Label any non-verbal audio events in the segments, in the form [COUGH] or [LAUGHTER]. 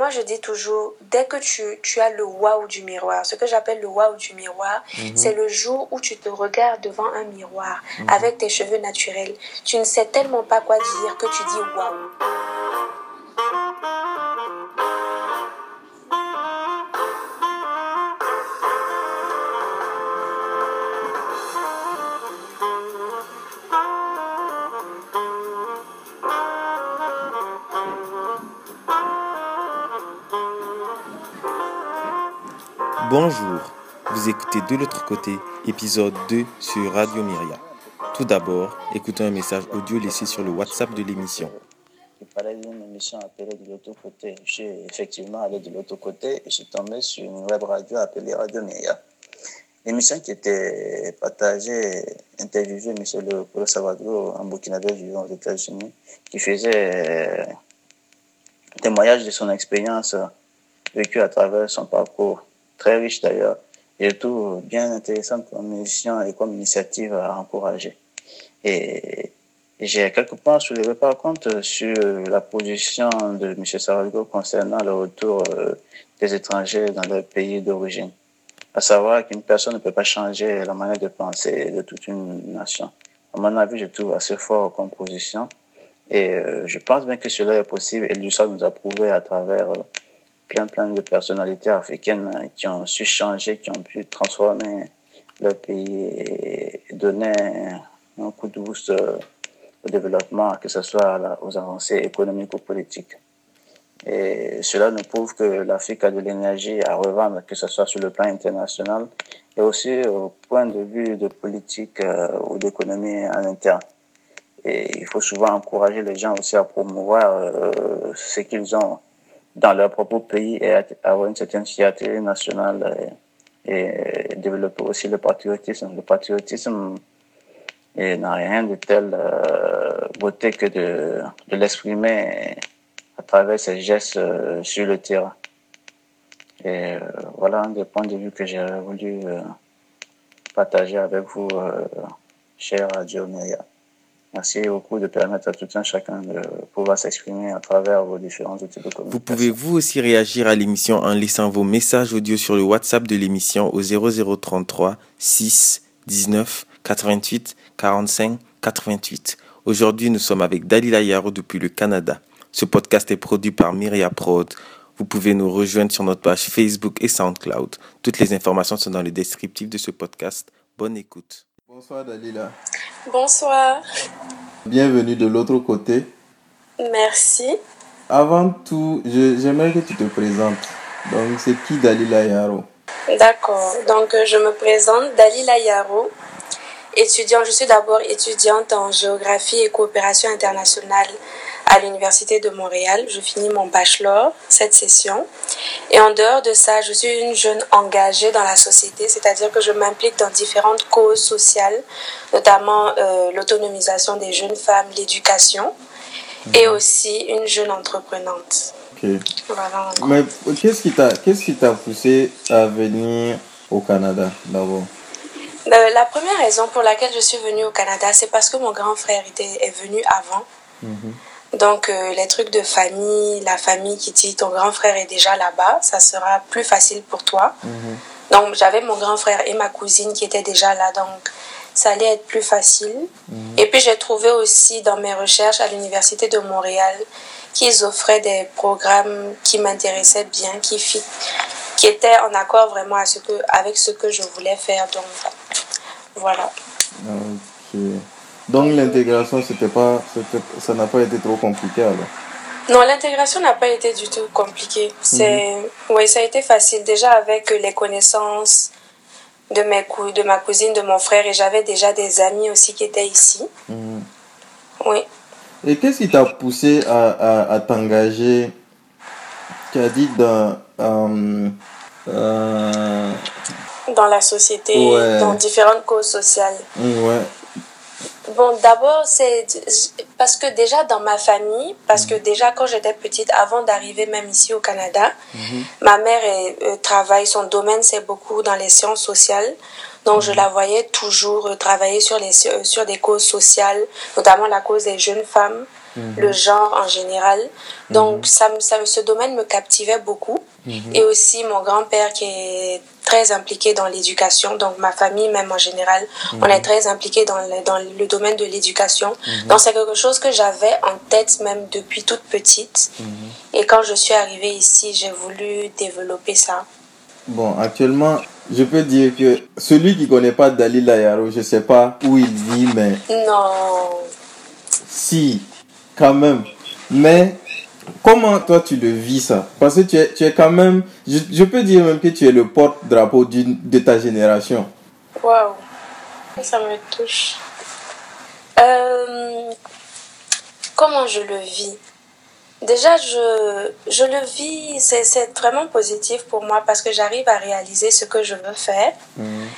moi, je dis toujours, dès que tu, tu as le waouh du miroir, ce que j'appelle le waouh du miroir, c'est le jour où tu te regardes devant un miroir avec tes cheveux naturels. Tu ne sais tellement pas quoi dire que tu dis waouh. Vous écoutez De l'autre côté, épisode 2 sur Radio Myria. Tout d'abord, écoutons un message audio laissé sur le WhatsApp de l'émission. Il parlait d'une émission appelée De l'autre côté. Suis effectivement allé de l'autre côté et je suis tombé sur une web radio appelée Radio Myria. L'émission qui était partagée, interviewée M. le Polo Savadro, un Burkinabé vivant aux États-Unis, qui faisait euh, témoignage de son expérience vécue à travers son parcours très riche d'ailleurs, et tout bien intéressant comme mission et comme initiative à encourager. Et j'ai quelque part soulevé par contre sur la position de M. Saralgo concernant le retour euh, des étrangers dans leur pays d'origine. À savoir qu'une personne ne peut pas changer la manière de penser de toute une nation. À mon avis, je trouve assez fort comme position. Et euh, je pense bien que cela est possible et l'USA nous a prouvé à travers euh, plein, plein de personnalités africaines euh, qui ont su changer, qui ont pu transformer leur pays et donner un coup de boost euh, au développement, que ce soit aux avancées économiques ou politiques. Et cela nous prouve que l'Afrique a de l'énergie à revendre, que ce soit sur le plan international et aussi au point de vue de politique euh, ou d'économie en interne. Et il faut souvent encourager les gens aussi à promouvoir ce qu'ils ont dans leur propre pays et avoir une certaine fierté nationale et, développer aussi le patriotisme. Le patriotisme n'a rien de tel euh, beauté que de, de l'exprimer à travers ses gestes euh, sur le terrain. Et euh, voilà un des points de vue que j'ai voulu partager avec vous, cher Radio Merci beaucoup de permettre à tout un chacun de pouvoir s'exprimer à travers vos différents outils de communication. Vous pouvez vous aussi réagir à l'émission en laissant vos messages audio sur le WhatsApp de l'émission au 0033 6 19 88 45 88. Aujourd'hui, nous sommes avec Dalila Yaro depuis le Canada. Ce podcast est produit par Myria Prod. Vous pouvez nous rejoindre sur notre page Facebook et SoundCloud. Toutes les informations sont dans le descriptif de ce podcast. Bonne écoute. Bonsoir Dalila. Bonsoir. Bienvenue de l'autre côté. Merci. Avant tout, j'aimerais que tu te présentes. Donc, c'est qui Dalila Yaro? D'accord. Donc, je me présente Dalila Yaro. Étudiant, je suis d'abord étudiante en géographie et coopération internationale à l'Université de Montréal. Je finis mon bachelor cette session. Et en dehors de ça, je suis une jeune engagée dans la société, c'est-à-dire que je m'implique dans différentes causes sociales, notamment euh, l'autonomisation des jeunes femmes, l'éducation, et mhm. aussi une jeune entreprenante. Ok. Mais qu'est-ce qui t'a t'a poussé à venir au Canada d'abord? Euh, La première raison pour laquelle je suis venue au Canada, c'est parce que mon grand frère était, est venu avant. Mhm. Donc, euh, les trucs de famille, la famille qui dit ton grand frère est déjà là-bas, ça sera plus facile pour toi. Mhm. Donc, j'avais mon grand frère et ma cousine qui étaient déjà là, donc ça allait être plus facile. Mhm. Et puis, j'ai trouvé aussi dans mes recherches à l'Université de Montréal qu'ils offraient des programmes qui m'intéressaient bien, qui, fit, qui étaient en accord vraiment à ce que, avec ce que je voulais faire. Donc, voilà. Donc l'intégration, c'était pas, ça n'a pas été trop compliqué alors Non, l'intégration n'a pas été du tout compliquée. C'est, mhm. oui, ça a été facile déjà avec les connaissances de, mes cou de ma cousine, de mon frère et j'avais déjà des amis aussi qui étaient ici. Mhm. Oui. Et qu'est-ce qui t'a poussé à, à, t'engager, tu as dit, dans, euh, euh, dans la société, dans différentes causes sociales Ouais. Bon, d'abord, c'est parce que déjà dans ma famille, parce que déjà quand j'étais petite, avant d'arriver même ici au Canada, mhm. ma mère euh, travaille, son domaine c'est beaucoup dans les sciences sociales. Donc je mhm. la voyais toujours euh, travailler sur, les, sur des causes sociales, notamment la cause des jeunes femmes. mhm. le genre en général. Donc, mhm. ça, ça, ce domaine me captivait beaucoup. Mhm. Et aussi mon grand-père qui est très impliqué dans l'éducation. Donc, ma famille, même en général, on est très impliqué dans le, dans le domaine de l'éducation. Donc, c'est quelque chose que j'avais en tête même depuis toute petite. Et quand je suis arrivée ici, j'ai voulu développer ça. Bon, actuellement, je peux dire que celui qui connaît pas Dalila Yaro, je sais pas où il vit, mais. Non. Si, quand même. Mais comment toi tu le vis ça? Parce que tu es, tu es quand même. Je, peux dire même que tu es le porte-drapeau de ta génération. Waouh, ça me touche. Euh, comment je le vis? Déjà, je, je le vis, c'est vraiment positif pour moi parce que j'arrive à réaliser ce que je veux faire. Mhm.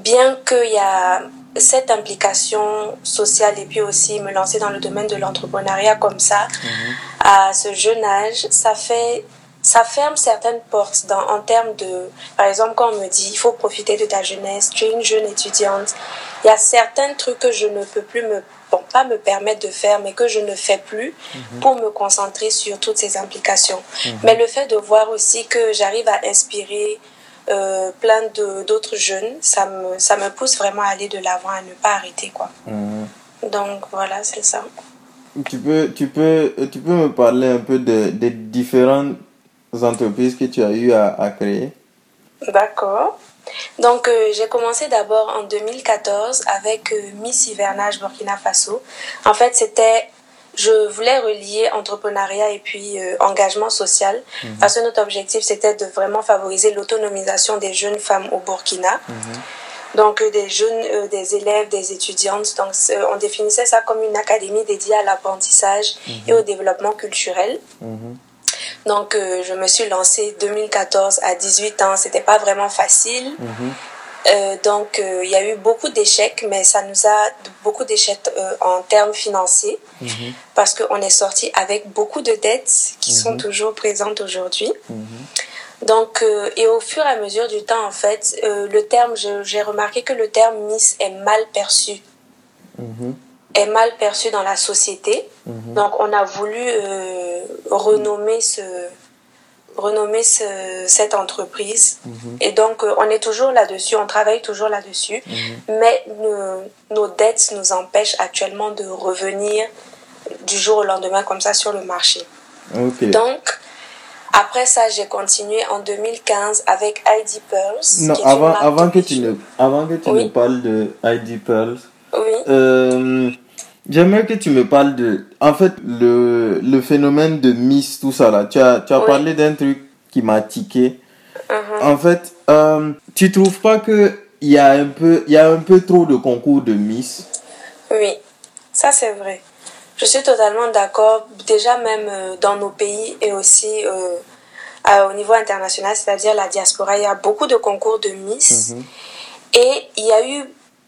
Bien qu'il y a cette implication sociale et puis aussi me lancer dans le domaine de l'entrepreneuriat comme ça, mhm. à ce jeune âge, ça fait ça ferme certaines portes dans, en termes de, par exemple, quand on me dit, il faut profiter de ta jeunesse, tu es une jeune étudiante, il y a certains trucs que je ne peux plus me bon, pas me permettre de faire, mais que je ne fais plus mhm. pour me concentrer sur toutes ces implications. Mhm. Mais le fait de voir aussi que j'arrive à inspirer euh, plein d'autres jeunes, ça me, ça me pousse vraiment à aller de l'avant, à ne pas arrêter. quoi. Mhm. Donc voilà, c'est ça. Tu peux, tu, peux, tu peux me parler un peu de, des différentes entreprises que tu as eu à, à créer? D'accord. Donc, euh, j'ai commencé d'abord en 2014 avec euh, Miss Hivernage Burkina Faso. En fait, c'était je voulais relier entrepreneuriat et puis euh, engagement social mhm. parce que notre objectif c'était de vraiment favoriser l'autonomisation des jeunes femmes au Burkina. Mhm. Donc des jeunes, des élèves, des étudiantes. Donc on définissait ça comme une académie dédiée à l'apprentissage et mhm. au développement culturel. Donc, euh, je me suis lancée 2014 à 18 ans. C'était pas vraiment facile. Mhm. Euh, donc, euh, il y a eu beaucoup d'échecs, mais ça nous a beaucoup d'échecs en termes financiers mhm. parce qu'on est sorti avec beaucoup de dettes qui sont mhm. toujours présentes aujourd'hui. Donc, et au fur et à mesure du temps, en fait, le terme, j'ai remarqué que le terme Miss est mal perçu est mal perçu dans la société. Mhm. Donc on a voulu euh, renommer ce renommer ce, cette entreprise. Mhm. Et donc, euh, on est toujours là-dessus, on travaille toujours là-dessus. Mhm. Mais nos dettes nous empêchent actuellement de revenir du jour au lendemain comme ça sur le marché. Donc, après ça, j'ai continué en 2015 avec ID Pearls. Non, avant, avant, que tu ne, avant que tu ne parles de ID Pearls, oui. Euh, J'aimerais que tu me parles de, en fait, le, le phénomène de Miss, tout ça là. Tu as, tu as parlé d'un truc qui m'a tiqué. Uh-huh. En fait, euh, tu trouves pas que il y a un peu, il y a un peu trop de concours de Miss? Oui, ça c'est vrai. Je suis totalement d'accord. Déjà même euh, dans nos pays et aussi euh, au niveau international, c'est-à-dire la diaspora, il y a beaucoup de concours de Miss. Mm-hmm. Et il y a eu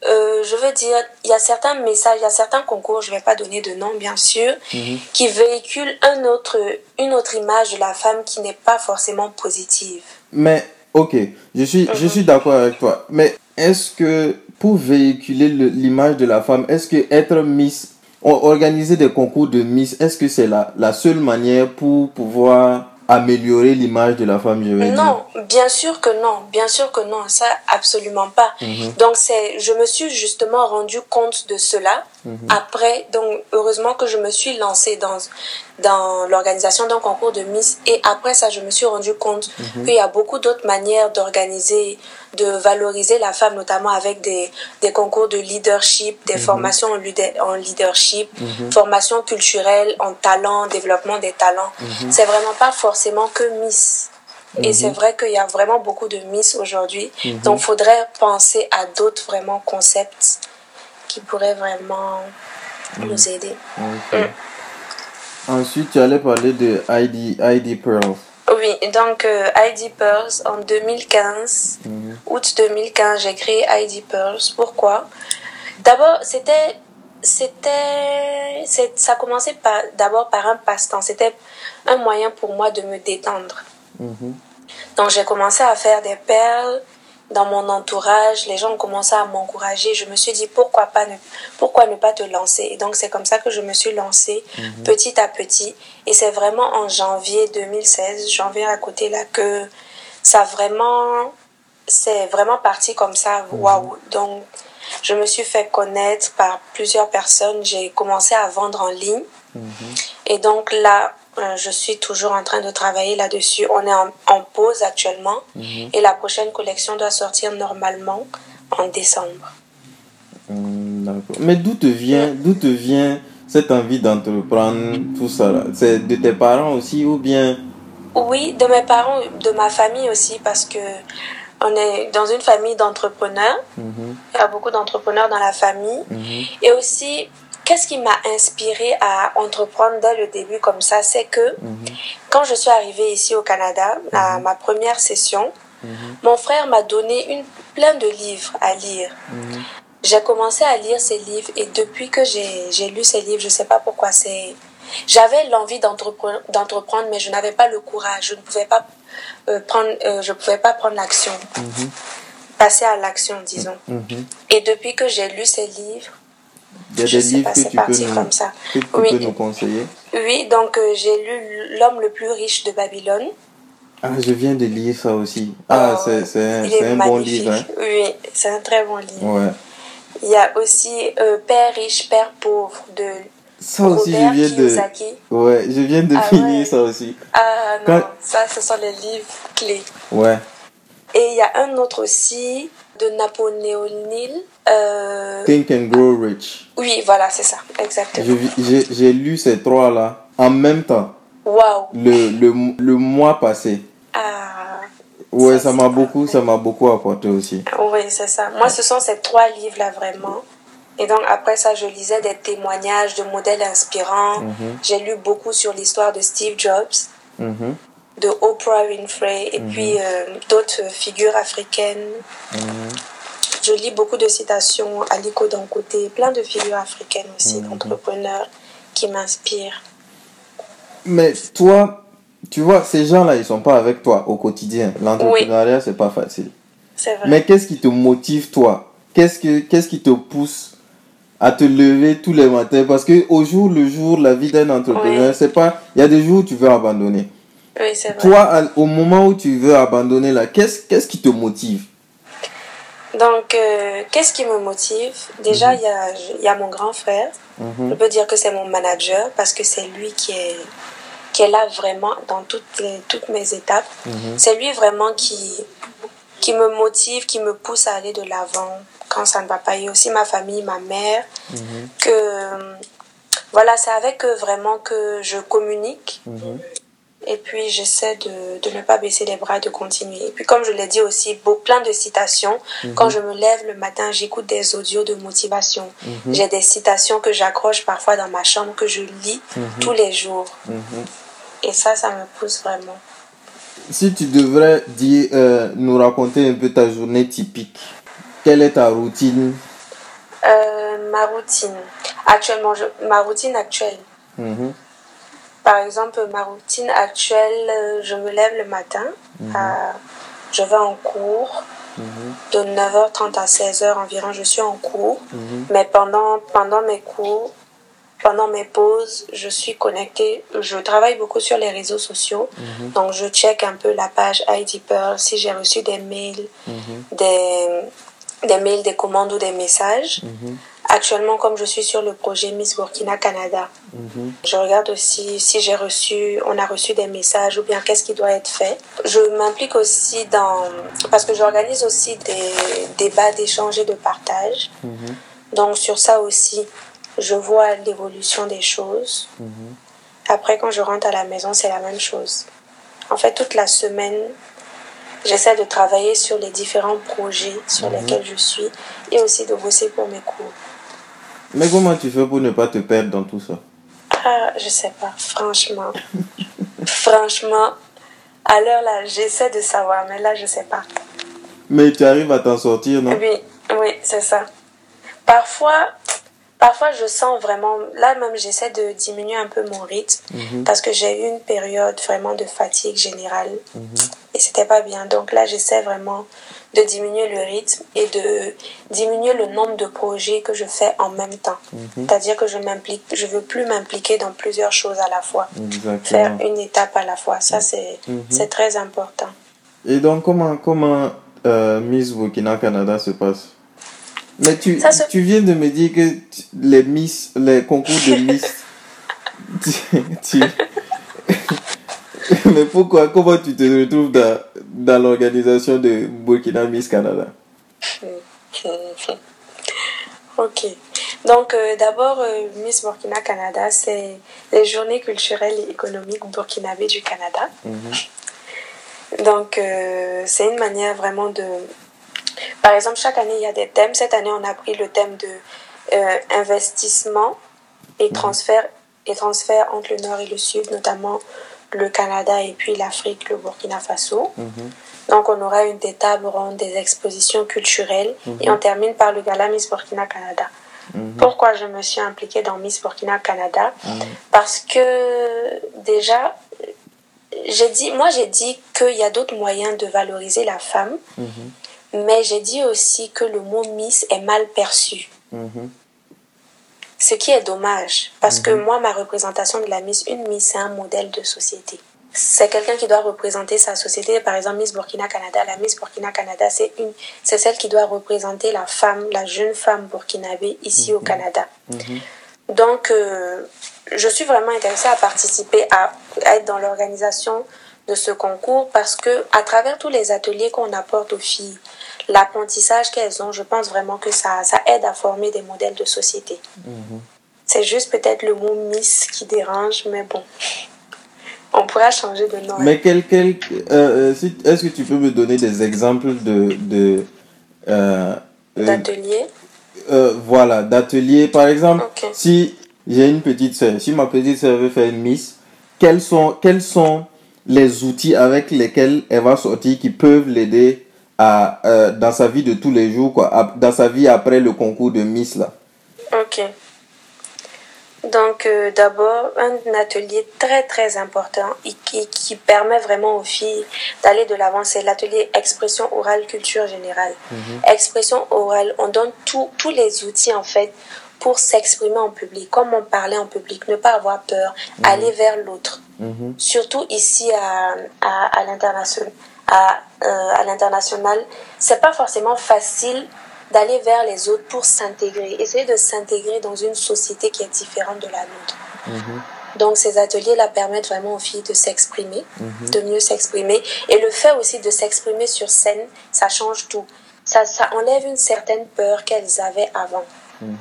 euh, je veux dire, il y a certains messages, il y a certains concours, je ne vais pas donner de nom bien sûr, mhm. qui véhiculent un autre, une autre image de la femme qui n'est pas forcément positive. Mais, ok, je suis, je mhm. suis d'accord avec toi. Mais est-ce que pour véhiculer l'image de la femme, est-ce que être Miss, organiser des concours de Miss, est-ce que c'est la, la seule manière pour pouvoir améliorer l'image de la femme, je vais Non, bien sûr que non, bien sûr que non, ça absolument pas. Mhm. Donc c'est, je me suis justement rendu compte de cela mhm. après. Donc heureusement que je me suis lancée dans dans l'organisation d'un concours de Miss et après ça, je me suis rendu compte mhm. qu'il y a beaucoup d'autres manières d'organiser, de valoriser la femme, notamment avec des des concours de leadership, des formations en, leadership, formation culturelle, en talent, développement des talents. C'est vraiment pas forcément que Miss. Et mhm. c'est vrai qu'il y a vraiment beaucoup de Miss aujourd'hui. Mhm. Donc, il faudrait penser à d'autres vraiment concepts qui pourraient vraiment mhm. nous aider. Mm. Ensuite, tu allais parler de ID, ID Pearls. Oui, donc euh, ID Pearls en 2015, août 2015, j'ai créé ID Pearls. Pourquoi? D'abord, c'était c'était ça commençait par d'abord par un passe-temps c'était un moyen pour moi de me détendre mhm. donc j'ai commencé à faire des perles dans mon entourage, les gens ont commencé à m'encourager. Je me suis dit pourquoi pas ne, pourquoi ne pas te lancer? Et donc c'est comme ça que je me suis lancée Mhm. petit à petit. Et c'est vraiment en janvier 2016, janvier à côté là, que ça vraiment, c'est vraiment parti comme ça. Mhm. Waouh. Donc je me suis fait connaître par plusieurs personnes. J'ai commencé à vendre en ligne. Et donc là, euh, je suis toujours en train de travailler là-dessus. On est en, en pause actuellement et la prochaine collection doit sortir normalement en décembre. D'accord. Mais d'où te vient, d'où te vient cette envie d'entreprendre tout ça C'est de tes parents aussi ou bien? Oui, de mes parents, de ma famille aussi parce que on est dans une famille d'entrepreneurs. Mhm, Il y a beaucoup d'entrepreneurs dans la famille. mhm, Et aussi, qu'est-ce qui m'a inspiré à entreprendre dès le début comme ça, c'est que mhm, quand je suis arrivée ici au Canada, à ma première session, mhm, mon frère m'a donné une, plein de livres à lire. mhm. J'ai commencé à lire ces livres et depuis que j'ai lu ces livres, je sais pas pourquoi c'est... J'avais l'envie d'entrepre- d'entreprendre, mais je n'avais pas le courage. Je ne pouvais pas euh, prendre, euh, je pouvais pas prendre l'action, Mhm. passer à l'action, disons. Mhm. Et depuis que j'ai lu ces livres, Il y a Je des livres pas, que tu peux nous, comme ça. que tu Oui. peux nous conseiller. oui, donc euh, j'ai lu L'homme le plus riche de Babylone. Ah, je viens de lire ça aussi. Ah, Oh, c'est un, bon livre. Hein? Oui, c'est un très bon livre. Ouais. Il y a aussi euh, Père riche, Père pauvre de Ça aussi, Robert je viens de. Ouais, je viens de Ah finir ouais. ça aussi. Ah non, Quand- ça ce sont les livres clés. Ouais. Et il y a un autre aussi de Napoléon Hill. Euh, Think and Grow Rich. oui, voilà, c'est ça, exactement. J'ai lu ces trois-là en même temps, Waouh. le, le, le mois passé. Ah, Ouais, Ça, m'a beaucoup, ça m'a beaucoup apporté aussi. oui, c'est ça. Moi, ce sont ces trois livres-là vraiment. Et donc après ça, je lisais des témoignages de modèles inspirants. Mhm. J'ai lu beaucoup sur l'histoire de Steve Jobs. Mhm, de Oprah Winfrey et puis euh, d'autres figures africaines. mhm. Je lis beaucoup de citations, Aliko Dankoté, plein de figures africaines aussi, d'entrepreneurs qui m'inspirent. Mais toi, tu vois, ces gens-là, ils sont pas avec toi au quotidien. L'entrepreneuriat, c'est pas facile. C'est vrai. Mais qu'est-ce qui te motive, toi? Qu'est-ce que qu'est-ce qui te pousse à te lever tous les matins? Parce que au jour le jour, la vie d'un entrepreneur, Oui. c'est pas. Il y a des jours où tu veux abandonner. Oui, c'est vrai. Toi, au moment où tu veux abandonner là, qu'est-ce qu'est-ce qui te motive? Donc, euh, qu'est-ce qui me motive? Déjà, il y, a, il y a mon grand frère. Je Mhm, peux dire que c'est mon manager parce que c'est lui qui est, qui est là vraiment dans toutes, les- toutes mes étapes. mhm, C'est lui vraiment qui, qui me motive, qui me pousse à aller de l'avant quand ça ne va pas. Il y a aussi ma famille, ma mère, mhm, que voilà, c'est avec eux vraiment que je communique. Mhm. Et puis j'essaie de, de ne pas baisser les bras, de continuer. Et puis comme je l'ai dit aussi, beau, plein de citations. Quand je me lève le matin, j'écoute des audios de motivation. J'ai des citations que j'accroche parfois dans ma chambre, que je lis tous les jours. mhm. Et ça, ça me pousse vraiment. Si tu devrais dire, euh, nous raconter un peu ta journée typique, quelle est ta routine? Euh, ma routine. Actuellement, je, ma routine actuelle. Mhm, Par exemple, ma routine actuelle, euh, je me lève le matin, à- je vais en cours, mhm, de 9h30 à 16h environ, je suis en cours. mhm, Mais pendant, pendant mes cours, pendant mes pauses, je suis connectée. Je travaille beaucoup sur les réseaux sociaux. mhm, Donc, je check un peu la page ID Pearl, si j'ai reçu des mails, mhm, des, des mails, des commandes ou des messages. mhm, Actuellement, comme je suis sur le projet Miss Burkina Canada, mhm, je regarde aussi si j'ai reçu, on a reçu des messages ou bien qu'est-ce qui doit être fait. Je m'implique aussi dans, parce que j'organise aussi des débats d'échange et de partage. mhm, Donc sur ça aussi, je vois l'évolution des choses. mhm. Après, quand je rentre à la maison, c'est la même chose. En fait, toute la semaine, j'essaie de travailler sur les différents projets sur lesquels je suis et aussi de bosser pour mes cours. Mais comment tu fais pour ne pas te perdre dans tout ça? Ah, je sais pas, franchement. franchement, à l'heure là, j'essaie de savoir, mais là, je sais pas. Mais tu arrives à t'en sortir, non? Oui, oui, c'est ça. Parfois, parfois je sens vraiment, là même j'essaie de diminuer un peu mon rythme Mhm. parce que j'ai eu une période vraiment de fatigue générale et c'était pas bien. Donc là j'essaie vraiment de diminuer le rythme et de diminuer le nombre de projets que je fais en même temps. C'est-à-dire que je m'implique, je veux plus m'impliquer dans plusieurs choses à la fois. Faire Exactement. une étape à la fois, ça c'est Mhm. c'est très important. Et donc, comment, comment euh, Miss Burkina Canada se passe? Mais tu, Ça tu viens de me dire que tu- les Miss, les concours de Miss. [LAUGHS] tu, tu- Mais pourquoi Comment tu te retrouves dans, dans l'organisation de Burkina Miss Canada? Ok. Donc, euh, d'abord, euh, Miss Burkina Canada, c'est les journées culturelles et économiques burkinabé du Canada. Donc, euh, c'est une manière vraiment de... Par exemple, chaque année, il y a des thèmes. Cette année, on a pris le thème de euh, investissement et transfert, et transfert entre le Nord et le Sud, notamment le Canada et puis l'Afrique, le Burkina Faso. Donc, on aura une des tables rondes, des expositions culturelles. Et on termine par le gala Miss Burkina Canada. Pourquoi je me suis impliquée dans Miss Burkina Canada? Parce que déjà, j'ai dit, moi j'ai dit qu'il y a d'autres moyens de valoriser la femme, mais j'ai dit aussi que le mot Miss est mal perçu. Ce qui est dommage, parce que moi, ma représentation de la Miss, une Miss, c'est un modèle de société. C'est quelqu'un qui doit représenter sa société. Par exemple, Miss Burkina Canada, la Miss Burkina Canada, c'est une, c'est celle qui doit représenter la femme, la jeune femme burkinabé ici au Canada. Donc, euh, je suis vraiment intéressée à participer, à, à être dans l'organisation de ce concours parce que à travers tous les ateliers qu'on apporte aux filles, l'apprentissage qu'elles ont, je pense vraiment que ça, ça aide à former des modèles de société. C'est juste peut-être le mot Miss qui dérange, mais bon, on pourra changer de nom. Mais quel, quel, euh, euh, est-ce que tu peux me donner des exemples de, de euh, D'atelier. euh, voilà, d'ateliers. Par exemple, si j'ai une petite soeur, si ma petite soeur veut faire une Miss, quels sont, quels sont les outils avec lesquels elle va sortir qui peuvent l'aider à, euh, dans sa vie de tous les jours, quoi, à- dans sa vie après le concours de Miss là. Ok. Donc, euh, d'abord, un atelier très très important et qui, qui permet vraiment aux filles d'aller de l'avant, c'est l'atelier expression orale culture générale. Expression orale, on donne tout- tous les outils en fait pour s'exprimer en public, comment parler en public, ne pas avoir peur, aller vers l'autre. Surtout ici à, à, à l'international. À, euh, à l'international, c'est pas forcément facile d'aller vers les autres pour s'intégrer, essayer de s'intégrer dans une société qui est différente de la nôtre. Donc ces ateliers-là permettent vraiment aux filles de s'exprimer, de mieux s'exprimer. Et le fait aussi de s'exprimer sur scène, ça change tout. Ça, ça enlève une certaine peur qu'elles avaient avant.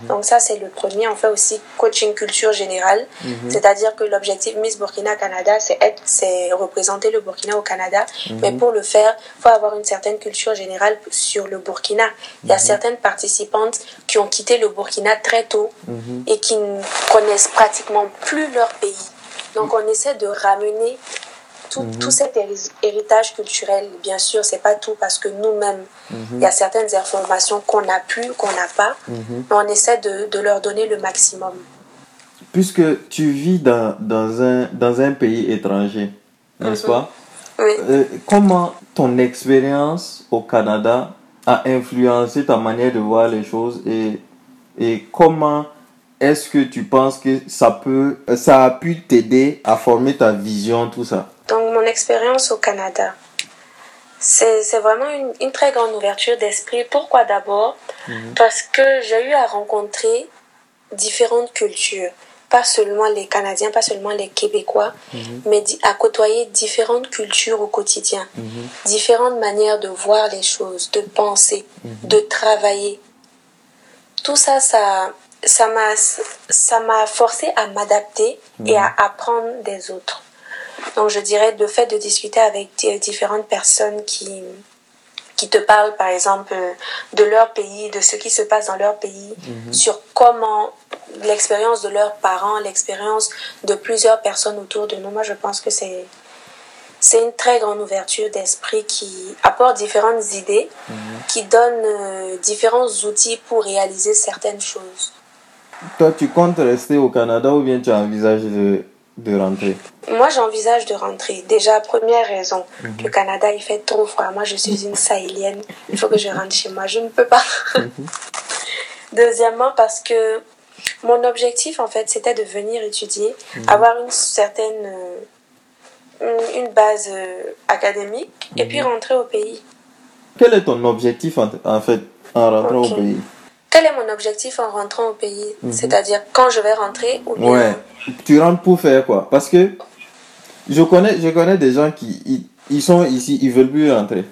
Donc ça, c'est le premier. On fait aussi coaching culture générale. C'est-à-dire que l'objectif Miss Burkina Canada, c'est être, c'est représenter le Burkina au Canada. Mais pour le faire, il faut avoir une certaine culture générale sur le Burkina. Il y a certaines participantes qui ont quitté le Burkina très tôt et qui ne connaissent pratiquement plus leur pays. Donc on essaie de ramener tout, tout cet héri- héritage culturel. Bien sûr, c'est pas tout parce que nous-mêmes, il y a certaines informations qu'on n'a plus, qu'on n'a pas, mais on essaie de, de leur donner le maximum. Puisque tu vis dans, dans, un, dans un pays étranger, n'est-ce pas? Oui. Euh, comment ton expérience au Canada a influencé ta manière de voir les choses et, et comment est-ce que tu penses que ça peut ça a pu t'aider à former ta vision tout ça? Expérience au Canada, c'est vraiment une, une très grande ouverture d'esprit. Pourquoi d'abord? Parce que j'ai eu à rencontrer différentes cultures. Pas seulement les Canadiens, pas seulement les Québécois, mais di- à côtoyer différentes cultures au quotidien. Différentes manières de voir les choses, de penser, de travailler. Tout ça, ça ça m'a forcé à m'adapter et à apprendre des autres. Donc je dirais le fait de discuter avec di- différentes personnes qui qui te parlent par exemple euh, de leur pays, de ce qui se passe dans leur pays, sur comment l'expérience de leurs parents, l'expérience de plusieurs personnes autour de nous. Moi je pense que c'est c'est une très grande ouverture d'esprit qui apporte différentes idées, qui donne euh, différents outils pour réaliser certaines choses. toi, tu comptes rester au Canada ou bien tu envisages de, de rentrer? Moi, j'envisage de rentrer. Déjà, première raison, le Canada, il fait trop froid. Moi, je suis une sahélienne. Il faut que je rentre chez moi. Je ne peux pas. [LAUGHS] Deuxièmement, parce que mon objectif, en fait, c'était de venir étudier, avoir une certaine... euh, une- une base euh, académique et puis rentrer au pays. Quel est ton objectif en, fait en rentrant au pays? Quel est mon objectif en rentrant au pays? C'est-à-dire quand je vais rentrer ou bien... Ouais. Tu rentres pour faire quoi? Parce que je connais, je connais des gens qui ils, ils sont ici, ils veulent plus rentrer.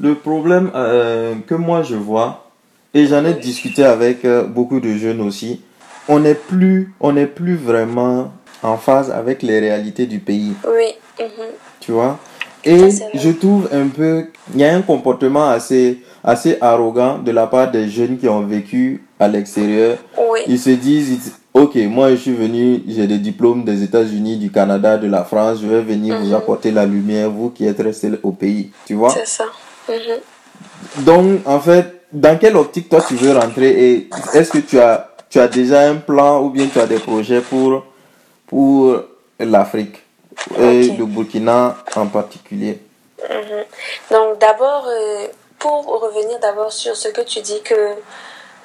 Le problème euh, que moi je vois, et j'en ai discuté avec euh, beaucoup de jeunes aussi, on n'est plus, on n'est plus vraiment en phase avec les réalités du pays. Oui. mhm. tu vois? Et Ça, je trouve un peu, il y a un comportement assez, assez arrogant de la part des jeunes qui ont vécu à l'extérieur. Oui. Ils se disent, ok, moi je suis venu, j'ai des diplômes des États-Unis, du Canada, de la France, je vais venir vous apporter la lumière, vous qui êtes restés au pays, tu vois? C'est ça. Mhm. Donc, en fait, dans quelle optique toi tu veux rentrer et est-ce que tu as, tu as déjà un plan ou bien tu as des projets pour, pour l'Afrique et le Burkina en particulier? Mhm. Donc d'abord, euh, pour revenir d'abord sur ce que tu dis que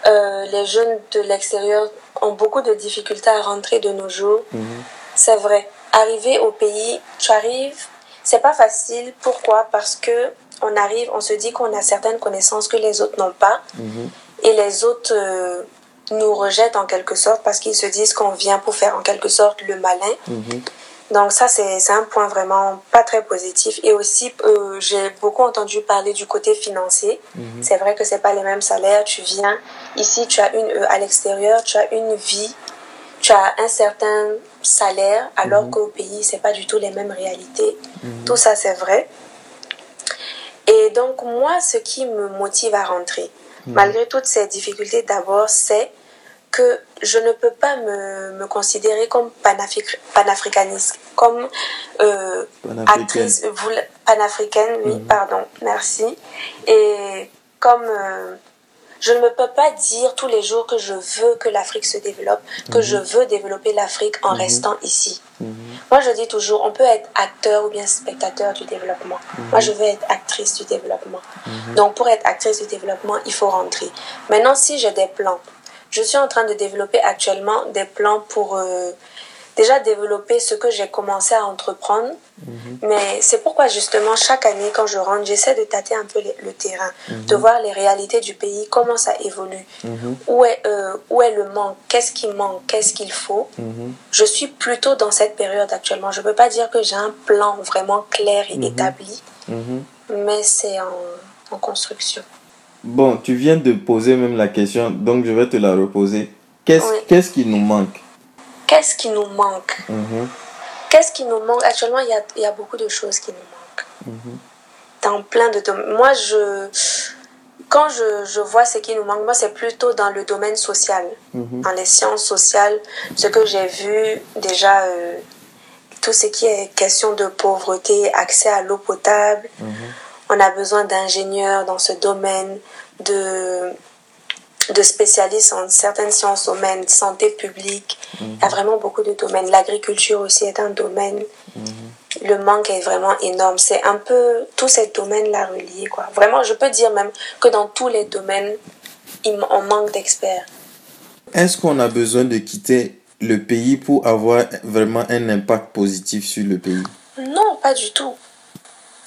euh, les jeunes de l'extérieur ont beaucoup de difficultés à rentrer de nos jours, c'est vrai. Arriver au pays, tu arrives, c'est pas facile. Pourquoi? Parce que on arrive, on se dit qu'on a certaines connaissances que les autres n'ont pas, et les autres euh, nous rejettent en quelque sorte parce qu'ils se disent qu'on vient pour faire en quelque sorte le malin. Donc ça, c'est un point vraiment pas très positif. Et aussi, euh, j'ai beaucoup entendu parler du côté financier. C'est vrai que c'est pas les mêmes salaires. Tu viens ici, tu as une euh, à l'extérieur, tu as une vie, tu as un certain salaire, alors qu'au pays, c'est pas du tout les mêmes réalités. Tout ça, c'est vrai. Et donc moi, ce qui me motive à rentrer, malgré toutes ces difficultés, d'abord, c'est que je ne peux pas me, me considérer comme panafric- panafricaniste, comme euh, Panafricaine. actrice panafricaine, oui, pardon, merci. Et comme euh, je ne peux pas dire tous les jours que je veux que l'Afrique se développe, que je veux développer l'Afrique en restant ici. Moi, je dis toujours, on peut être acteur ou bien spectateur du développement. Moi, je veux être actrice du développement. Donc, pour être actrice du développement, il faut rentrer. Maintenant, si j'ai des plans, je suis en train de développer actuellement des plans pour euh, déjà développer ce que j'ai commencé à entreprendre. Mais c'est pourquoi justement chaque année quand je rentre, j'essaie de tâter un peu les- le terrain, de voir les réalités du pays, comment ça évolue, où, est, euh, où est le manque, qu'est-ce qui manque, qu'est-ce qu'il faut? Je suis plutôt dans cette période actuellement. Je ne peux pas dire que j'ai un plan vraiment clair et établi, mais c'est en, en construction. Bon, tu viens de poser même la question, donc je vais te la reposer. Qu'est-ce Oui. qu'est-ce qui nous manque? Qu'est-ce qui nous manque? Qu'est-ce qui nous manque? Actuellement, il y a, y a beaucoup de choses qui nous manquent. Dans plein de domaines. Moi, je, quand je, je vois ce qui nous manque, moi, c'est plutôt dans le domaine social, dans les sciences sociales. Ce que j'ai vu, déjà, euh, tout ce qui est question de pauvreté, accès à l'eau potable. On a besoin d'ingénieurs dans ce domaine, de, de spécialistes en certaines sciences humaines, santé publique. Il y a vraiment beaucoup de domaines. L'agriculture aussi est un domaine. Le manque est vraiment énorme. C'est un peu tous ces domaines-là reliés. Quoi. Vraiment, je peux dire même que dans tous les domaines, on manque d'experts. Est-ce qu'on a besoin de quitter le pays pour avoir vraiment un impact positif sur le pays? Non, pas du tout.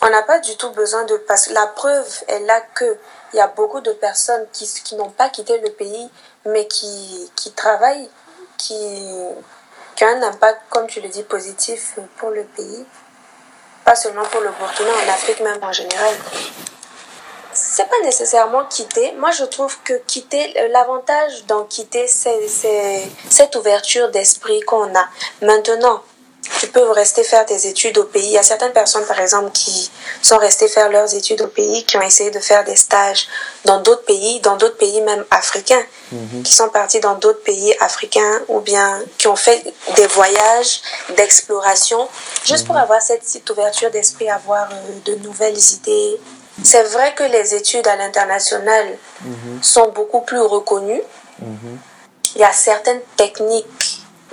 On n'a pas du tout besoin de... Parce que la preuve est là que il y a beaucoup de personnes qui, qui n'ont pas quitté le pays, mais qui, qui travaillent, qui, qui ont un impact, comme tu le dis, positif pour le pays. Pas seulement pour le Burkina, en Afrique même en général. C'est pas nécessairement quitter. Moi, je trouve que quitter, euh, l'avantage d'en quitter, c'est cette ouverture d'esprit qu'on a. Maintenant, peux rester faire tes études au pays. Il y a certaines personnes, par exemple, qui sont restées faire leurs études au pays, qui ont essayé de faire des stages dans d'autres pays, dans d'autres pays même africains, qui sont partis dans d'autres pays africains ou bien qui ont fait des voyages d'exploration, juste pour avoir cette petite ouverture d'esprit, avoir euh, de nouvelles idées. C'est vrai que les études à l'international sont beaucoup plus reconnues. il y a certaines techniques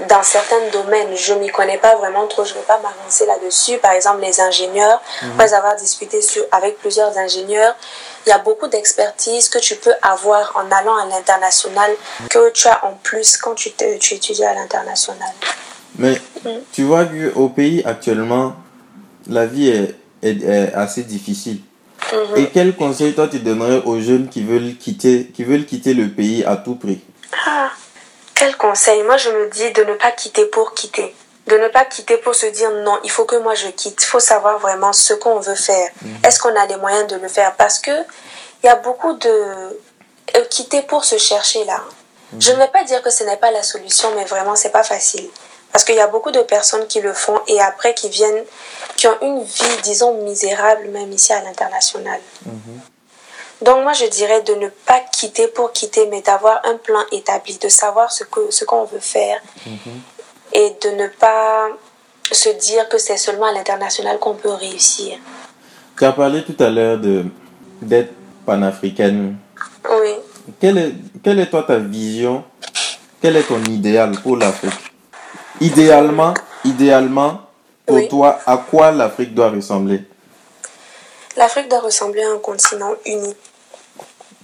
dans certains domaines. Je m'y connais pas vraiment trop, je ne vais pas m'avancer là-dessus. Par exemple, les ingénieurs, mhm. après avoir discuté sur, avec plusieurs ingénieurs, il y a beaucoup d'expertise que tu peux avoir en allant à l'international que tu as en plus quand tu, tu étudies à l'international. Mais mhm. tu vois qu'au pays actuellement, la vie est, est, assez difficile. Mhm. Et quel conseil toi tu donnerais aux jeunes qui veulent quitter, qui veulent quitter le pays à tout prix? Ah, Quel conseil Moi je me dis de ne pas quitter pour quitter. De ne pas quitter pour se dire non, il faut que moi je quitte. Il faut savoir vraiment ce qu'on veut faire. Mhm. Est-ce qu'on a les moyens de le faire? Parce que il y a beaucoup de euh, quitter pour se chercher là. Mhm. Je ne vais pas dire que ce n'est pas la solution, mais vraiment c'est pas facile. Parce qu'il y a beaucoup de personnes qui le font et après qui viennent, qui ont une vie, disons, misérable, même ici à l'international. Mhm. Donc moi, je dirais de ne pas quitter pour quitter, mais d'avoir un plan établi, de savoir ce qu'on ce qu'on veut faire mhm. et de ne pas se dire que c'est seulement à l'international qu'on peut réussir. Tu as parlé tout à l'heure d'être panafricaine. Oui. Quelle est, quelle est toi ta vision? Quel est ton idéal pour l'Afrique? Idéalement, idéalement, pour toi, à quoi l'Afrique doit ressembler? L'Afrique doit ressembler à un continent uni.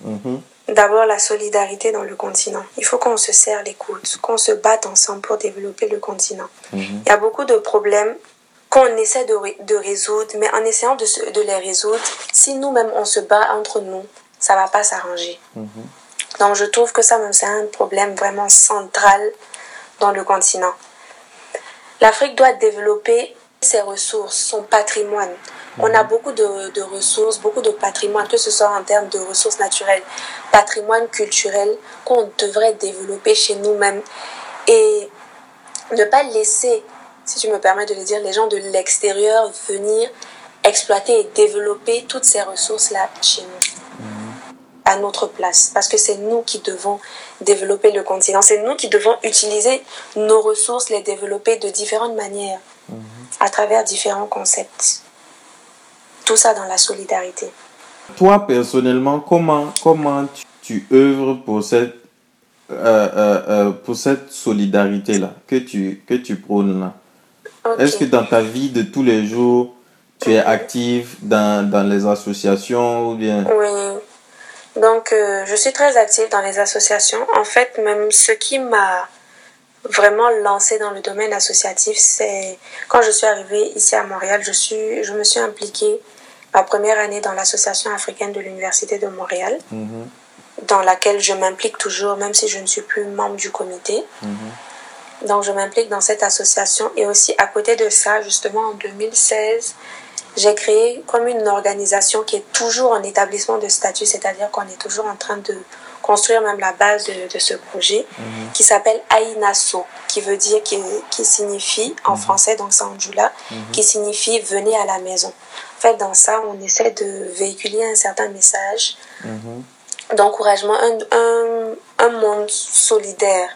Mhm. D'abord, la solidarité dans le continent. Il faut qu'on se serre les coudes, qu'on se batte ensemble pour développer le continent. Mhm. Il y a beaucoup de problèmes qu'on essaie de, de, résoudre, mais en essayant de, de les résoudre, si nous-mêmes on se bat entre nous, ça va pas s'arranger. Mhm. Donc je trouve que ça c'est un problème vraiment central dans le continent. L'Afrique doit développer ses ressources, son patrimoine. On a beaucoup de, ressources, beaucoup de patrimoine, que ce soit en termes de ressources naturelles, patrimoine culturel qu'on devrait développer chez nous-mêmes et ne pas laisser, si tu me permets de le dire, les gens de l'extérieur venir exploiter et développer toutes ces ressources-là chez nous à notre place. Parce que c'est nous qui devons développer le continent. C'est nous qui devons utiliser nos ressources, les développer de différentes manières, à travers différents concepts. Tout ça dans la solidarité. Toi, personnellement, comment, comment tu, œuvres pour cette, euh, euh, euh, pour cette solidarité-là que tu, que tu prônes là? Est-ce que dans ta vie de tous les jours, tu es active dans, dans les associations ou bien? Oui, donc, euh, je suis très active dans les associations. En fait, même ce qui m'a vraiment lancée dans le domaine associatif, c'est quand je suis arrivée ici à Montréal, je, suis, je me suis impliquée ma première année dans l'Association africaine de l'Université de Montréal, mhm. dans laquelle je m'implique toujours, même si je ne suis plus membre du comité. Mhm. Donc, je m'implique dans cette association. Et aussi, à côté de ça, justement, en 2016, j'ai créé comme une organisation qui est toujours en établissement de statut, c'est-à-dire qu'on est toujours en train de construire même la base de, ce projet, mhm. qui s'appelle Ainaso, qui veut dire, qui, qui signifie en français, donc c'est en mhm. qui signifie venez à la maison. En fait, dans ça, on essaie de véhiculer un certain message d'encouragement, un, un, un monde solidaire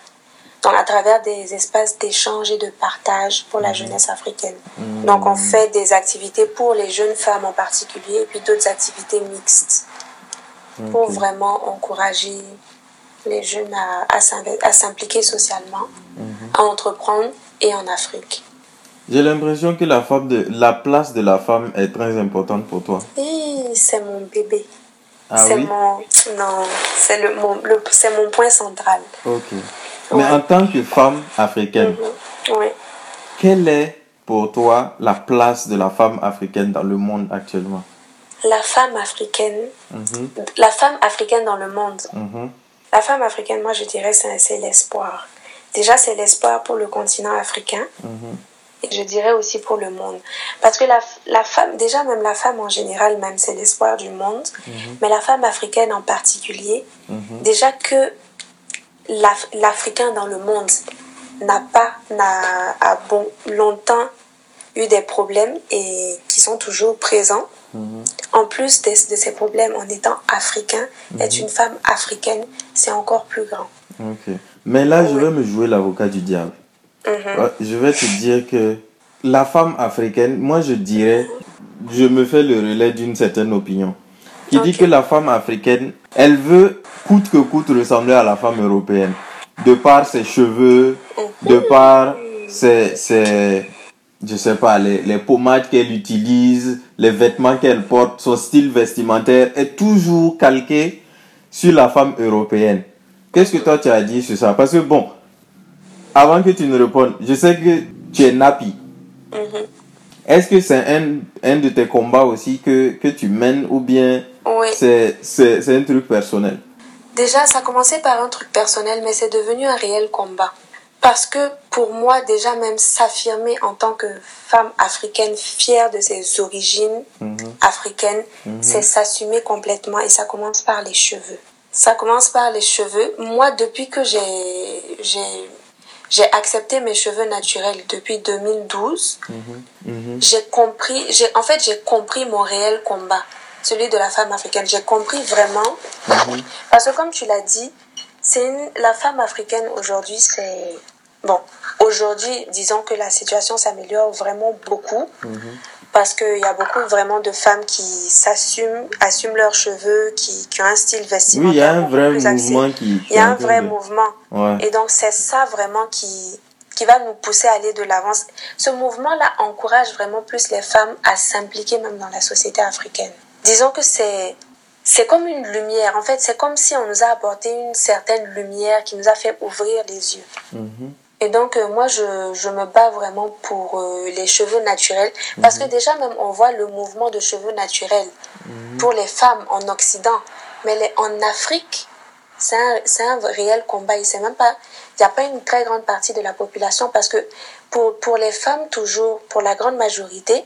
donc à travers des espaces d'échange et de partage pour la mhm. jeunesse africaine. Mhm. Donc on fait des activités pour les jeunes femmes en particulier et puis d'autres activités mixtes pour vraiment encourager les jeunes à, à s'impliquer socialement, mhm. à entreprendre et en Afrique. J'ai l'impression que la, femme de, la place de la femme est très importante pour toi. Oui, c'est mon bébé. Ah c'est mon non, c'est le, mon, le, mon point central. Ok. Mais en tant que femme africaine, mhm. quelle est pour toi la place de la femme africaine dans le monde actuellement? La femme africaine, mhm. la femme africaine dans le monde. Mhm. La femme africaine, moi je dirais, c'est l'espoir. Déjà, c'est l'espoir pour le continent africain. Et je dirais aussi pour le monde. Parce que la, la femme, déjà même la femme en général, même c'est l'espoir du monde. Mais la femme africaine en particulier, déjà que l'Africain dans le monde n'a pas, n'a a bon, longtemps eu des problèmes et qui sont toujours présents. Mhm. En plus de, de, ces problèmes, en étant africain, être mhm. une femme africaine, c'est encore plus grand. Mais là, je vais me jouer l'avocat du diable. Mhm. Je vais te dire que la femme africaine, moi je dirais, je me fais le relais d'une certaine opinion qui dit que la femme africaine, elle veut coûte que coûte ressembler à la femme européenne. de par ses cheveux, de par ses, ses je sais pas, les, les pommades qu'elle utilise, les vêtements qu'elle porte, son style vestimentaire est toujours calqué sur la femme européenne. Qu'est-ce que toi tu as dit sur ça? Parce que bon, avant que tu ne répondes, je sais que tu es nappy. Mhm. Est-ce que c'est un, un de tes combats aussi que, que tu mènes ou bien Oui. c'est un truc personnel? Déjà, ça a commencé par un truc personnel, mais c'est devenu un réel combat. Parce que pour moi, déjà même s'affirmer en tant que femme africaine fière de ses origines africaines, c'est s'assumer complètement et ça commence par les cheveux. Ça commence par les cheveux. Moi, depuis que j'ai j'ai accepté mes cheveux naturels depuis 2012, j'ai compris, j'ai en fait j'ai compris mon réel combat, celui de la femme africaine. J'ai compris vraiment. Parce que comme tu l'as dit, c'est une- la femme africaine aujourd'hui, c'est bon. Aujourd'hui, disons que la situation s'améliore vraiment beaucoup parce qu'il y a beaucoup vraiment de femmes qui s'assument, assument leurs cheveux, qui, qui ont un style vestimentaire. Oui, il y a un vrai axé. mouvement qui. Il y a un vrai de- mouvement. Ouais. Et donc, c'est ça vraiment qui, qui va nous pousser à aller de l'avant. Ce mouvement-là encourage vraiment plus les femmes à s'impliquer même dans la société africaine. Disons que c'est, c'est comme une lumière. En fait, c'est comme si on nous a apporté une certaine lumière qui nous a fait ouvrir les yeux. Mhm. Et donc, euh, moi, je, je me bats vraiment pour euh, les cheveux naturels. Parce que déjà, même, on voit le mouvement de cheveux naturels pour les femmes en Occident. Mais les, en Afrique, c'est un, un réel combat. Il n'y a pas une très grande partie de la population parce que pour, pour les femmes, toujours, pour la grande majorité,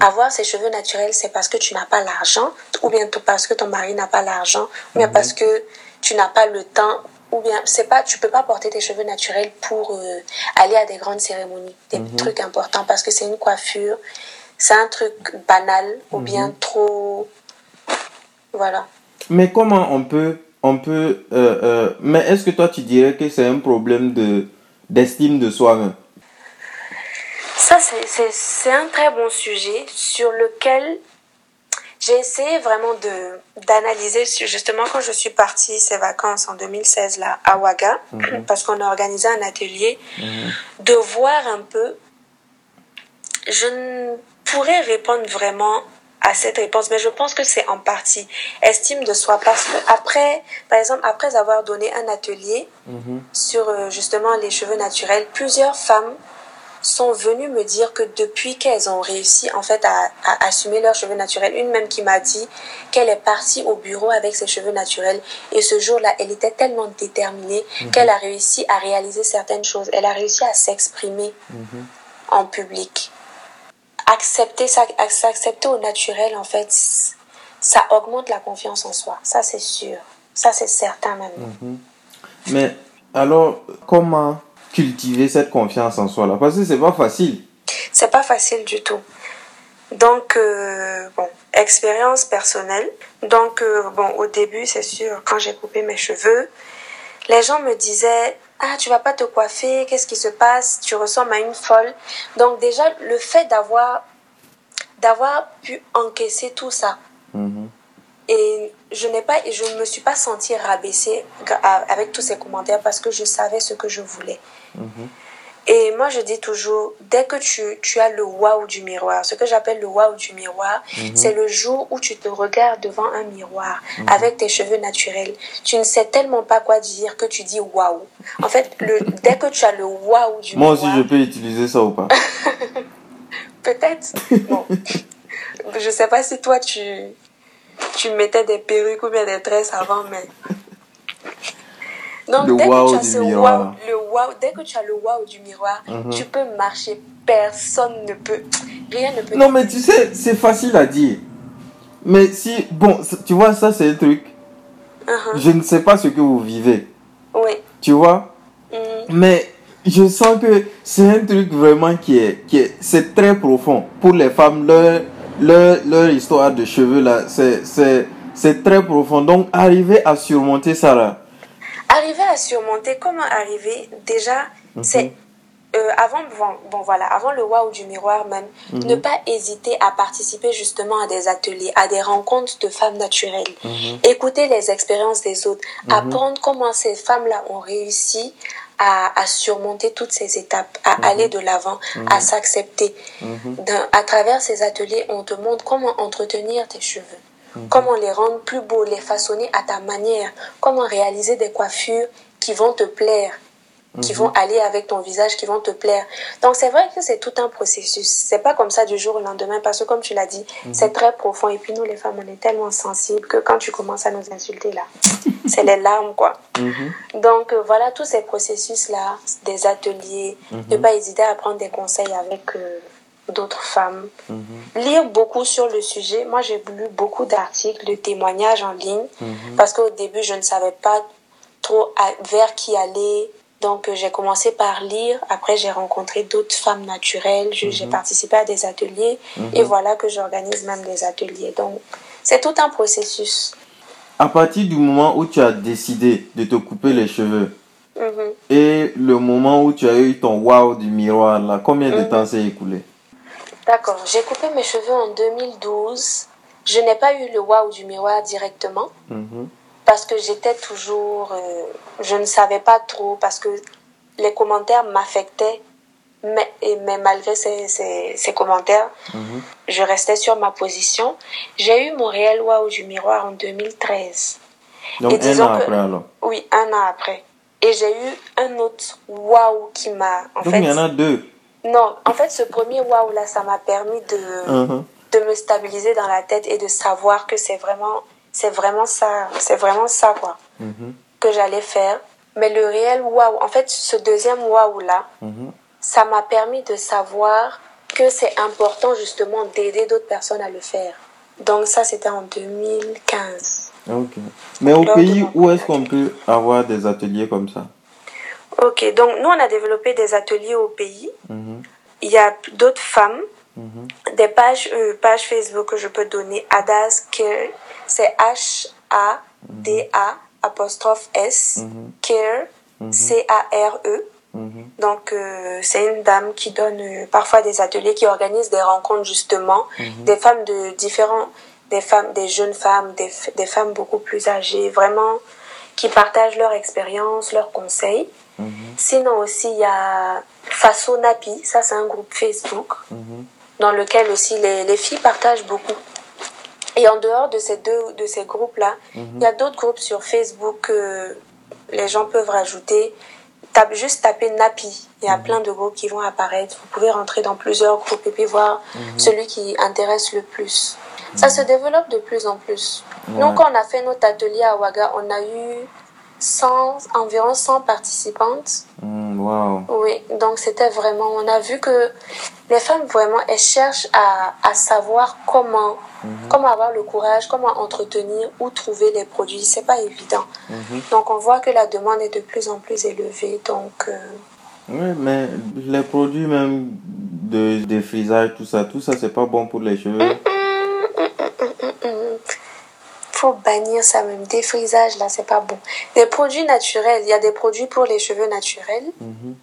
avoir ces cheveux naturels, c'est parce que tu n'as pas l'argent, ou bien tout parce que ton mari n'a pas l'argent, ou bien parce que tu n'as pas le temps, ou bien c'est pas, tu peux pas porter tes cheveux naturels pour euh, aller à des grandes cérémonies, des trucs importants, parce que c'est une coiffure, c'est un truc banal, ou bien trop, voilà. Mais comment on peut, on peut, euh, euh, mais est-ce que toi tu dirais que c'est un problème de d'estime de soi-même Ça, c'est- c'est c'est un très bon sujet sur lequel j'ai essayé vraiment de d'analyser justement quand je suis partie ces vacances en 2016 là à Ouaga parce qu'on a organisé un atelier de voir un peu je ne pourrais répondre vraiment à cette réponse mais je pense que c'est en partie estime de soi parce que après par exemple après avoir donné un atelier sur euh, justement les cheveux naturels plusieurs femmes sont venues me dire que depuis qu'elles ont réussi en fait à, à assumer leurs cheveux naturels, une même qui m'a dit qu'elle est partie au bureau avec ses cheveux naturels et ce jour-là, elle était tellement déterminée qu'elle a réussi à réaliser certaines choses. Elle a réussi à s'exprimer en public. Accepter ça, s'accepter au naturel en fait, ça augmente la confiance en soi. Ça c'est sûr. Ça c'est certain même. Mais alors, comment cultiver cette confiance en soi là Parce que c'est pas facile. C'est pas facile du tout. Donc, euh, bon, expérience personnelle. Donc, euh, bon, au début, c'est sûr, quand j'ai coupé mes cheveux, les gens me disaient, ah, tu vas pas te coiffer, qu'est-ce qui se passe, tu ressembles à une folle. Donc, déjà, le fait d'avoir, d'avoir pu encaisser tout ça, Mhm. Je n'ai pas, je ne me suis pas sentie rabaissée avec tous ces commentaires parce que je savais ce que je voulais. Et moi, je dis toujours, dès que tu, tu as le waouh du miroir, ce que j'appelle le waouh du miroir, c'est le jour où tu te regardes devant un miroir avec tes cheveux naturels. Tu ne sais tellement pas quoi dire que tu dis waouh. En fait, le, dès que tu as le waouh du Moi miroir, aussi, je peux utiliser ça ou pas [LAUGHS] peut-être. Bon. [LAUGHS] je sais pas si toi tu, tu mettais des perruques ou bien des tresses avant, mais. Donc, Le dès wow que tu as ce. Mhm. wow, le wow, dès que tu as le wow du miroir, tu peux marcher, personne ne peut, rien ne peut. Non, mais tu sais, c'est facile à dire. Mais si, bon, tu vois, ça c'est un truc. Mhm. Je ne sais pas ce que vous vivez. Oui. Tu vois? Mhm. Mais je sens que c'est un truc vraiment qui est, qui est, c'est très profond. Pour les femmes, leur, leur, leur histoire de cheveux là, c'est, très profond. Donc, arriver à surmonter ça là. Arriver à surmonter, comment arriver Déjà, c'est euh, avant, bon, voilà, avant le waouh du miroir même, Mhm. ne pas hésiter à participer justement à des ateliers, à des rencontres de femmes naturelles. Mhm. Écouter les expériences des autres, apprendre comment ces femmes-là ont réussi à, à surmonter toutes ces étapes, à Mhm. aller de l'avant, à s'accepter. Dans- À travers ces ateliers, on te montre comment entretenir tes cheveux. Mhm. Comment les rendre plus beaux, les façonner à ta manière, comment réaliser des coiffures qui vont te plaire, qui vont aller avec ton visage, qui vont te plaire. Donc c'est vrai que c'est tout un processus. C'est pas comme ça du jour au lendemain parce que comme tu l'as dit, c'est très profond et puis nous les femmes on est tellement sensibles que quand tu commences à nous insulter là, [LAUGHS] c'est les larmes quoi. Mhm. Donc euh, voilà tous ces processus là, des ateliers, ne pas hésiter à prendre des conseils avec euh, d'autres femmes. Lire beaucoup sur le sujet. Moi, j'ai lu beaucoup d'articles, de témoignages en ligne parce qu'au début, je ne savais pas trop à- vers qui aller. Donc, euh, j'ai commencé par lire. Après, j'ai rencontré d'autres femmes naturelles. J'ai participé à des ateliers. Et voilà que j'organise même des ateliers. Donc, c'est tout un processus. À partir du moment où tu as décidé de te couper les cheveux Mhm. et le moment où tu as eu ton wow du miroir, là, combien de Mhm. temps s'est écoulé? D'accord. J'ai coupé mes cheveux en 2012. Je n'ai pas eu le waouh du miroir directement. Parce que j'étais toujours, euh, je ne savais pas trop parce que les commentaires m'affectaient, mais, et- mais malgré ces, ces, ces commentaires, Mhm. je restais sur ma position. J'ai eu mon réel waouh du miroir en 2013. Donc Et un an que- après alors. Oui, un an après. Et j'ai eu un autre waouh qui m'a, Donc fait, il y en a deux. non, en fait, ce premier waouh là, ça m'a permis de, Mhm. de me stabiliser dans la tête et de savoir que c'est vraiment, c'est vraiment ça, c'est vraiment ça quoi Mhm. que j'allais faire. Mais le réel waouh, en fait, ce deuxième waouh là, Mhm. ça m'a permis de savoir que c'est important justement d'aider d'autres personnes à le faire. Donc ça, c'était en 2015. Ok. Mais au Lors pays, de où est-ce qu'on peut avoir des ateliers comme ça? Ok, donc nous, on a développé des ateliers au pays. Mhm. Il y a d'autres femmes, Mhm. des pages, euh, pages Facebook que je peux donner. Adas Care, c'est H-A-D-A apostrophe S, Mhm. Care, C-A-R-E. Mhm. Donc, euh, c'est une dame qui donne euh, parfois des ateliers, qui organise des rencontres justement, des femmes de différents, des femmes, des jeunes femmes, des, des femmes beaucoup plus âgées, vraiment, qui partagent leur expérience, leurs conseils. Mhm. Sinon aussi, il y a Faso Napi, ça c'est un groupe Facebook, Mhm. Dans lequel aussi les, les filles partagent beaucoup. Et en dehors de ces deux de ces groupes-là, il y a d'autres groupes sur Facebook que les gens peuvent rajouter. Tape, juste taper Napi. Il y a plein de groupes qui vont apparaître. Vous pouvez rentrer dans plusieurs groupes et puis voir celui qui intéresse le plus. Ça se développe de plus en plus. Nous, Ouais. quand on a fait notre atelier à Ouaga, on a eu 100, environ 100 participantes. Mm, wow. Oui, donc c'était vraiment, on a vu que les femmes vraiment, elles cherchent à, à savoir comment, comment avoir le courage, comment entretenir ou trouver les produits. C'est pas évident. Mhm. Donc on voit que la demande est de plus en plus élevée. Donc euh, Oui, mais les produits même de défrisage, tout ça, tout ça, c'est pas bon pour les cheveux. Faut bannir ça même. Défrisage là, c'est pas bon. Des produits naturels, il y a des produits pour les cheveux naturels. Mhm.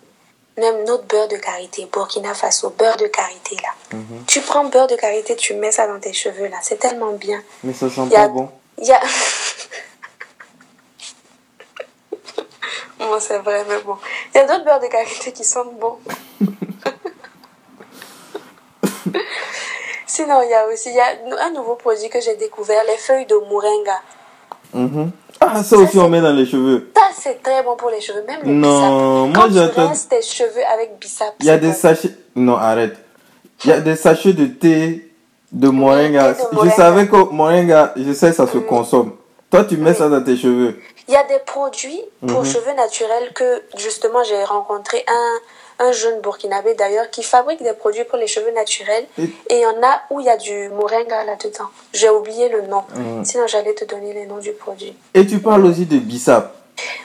Même notre beurre de karité, Burkina Faso, beurre de karité là. Mhm. Tu prends beurre de karité, tu mets ça dans tes cheveux là. C'est tellement bien. Mais ça sent Il y a- pas bon. Il y a. [LAUGHS] bon, c'est vrai, mais bon. Il y a d'autres beurres de karité qui sentent bon. Sinon, il y a aussi y a un nouveau produit que j'ai découvert, les feuilles de moringa. Mhm. Ah, ça aussi, on met dans les cheveux. Ça, c'est très bon pour les cheveux, même les Non, bissap. moi, Quand tu j'entends- rinces tes cheveux avec bissap, Il y a des sachets. Non, arrête. Il y a des sachets de thé de moringa. de Je savais que moringa, je sais, ça se consomme. Toi, tu mets ça dans tes cheveux. Il y a des produits pour Mhm. cheveux naturels que justement j'ai rencontré un, un jeune burkinabé d'ailleurs qui fabrique des produits pour les cheveux naturels Et- il y en a où il y a du moringa là-dedans. J'ai oublié le nom. Mhm. Sinon j'allais te donner les noms du produit. Et tu parles aussi de bissap.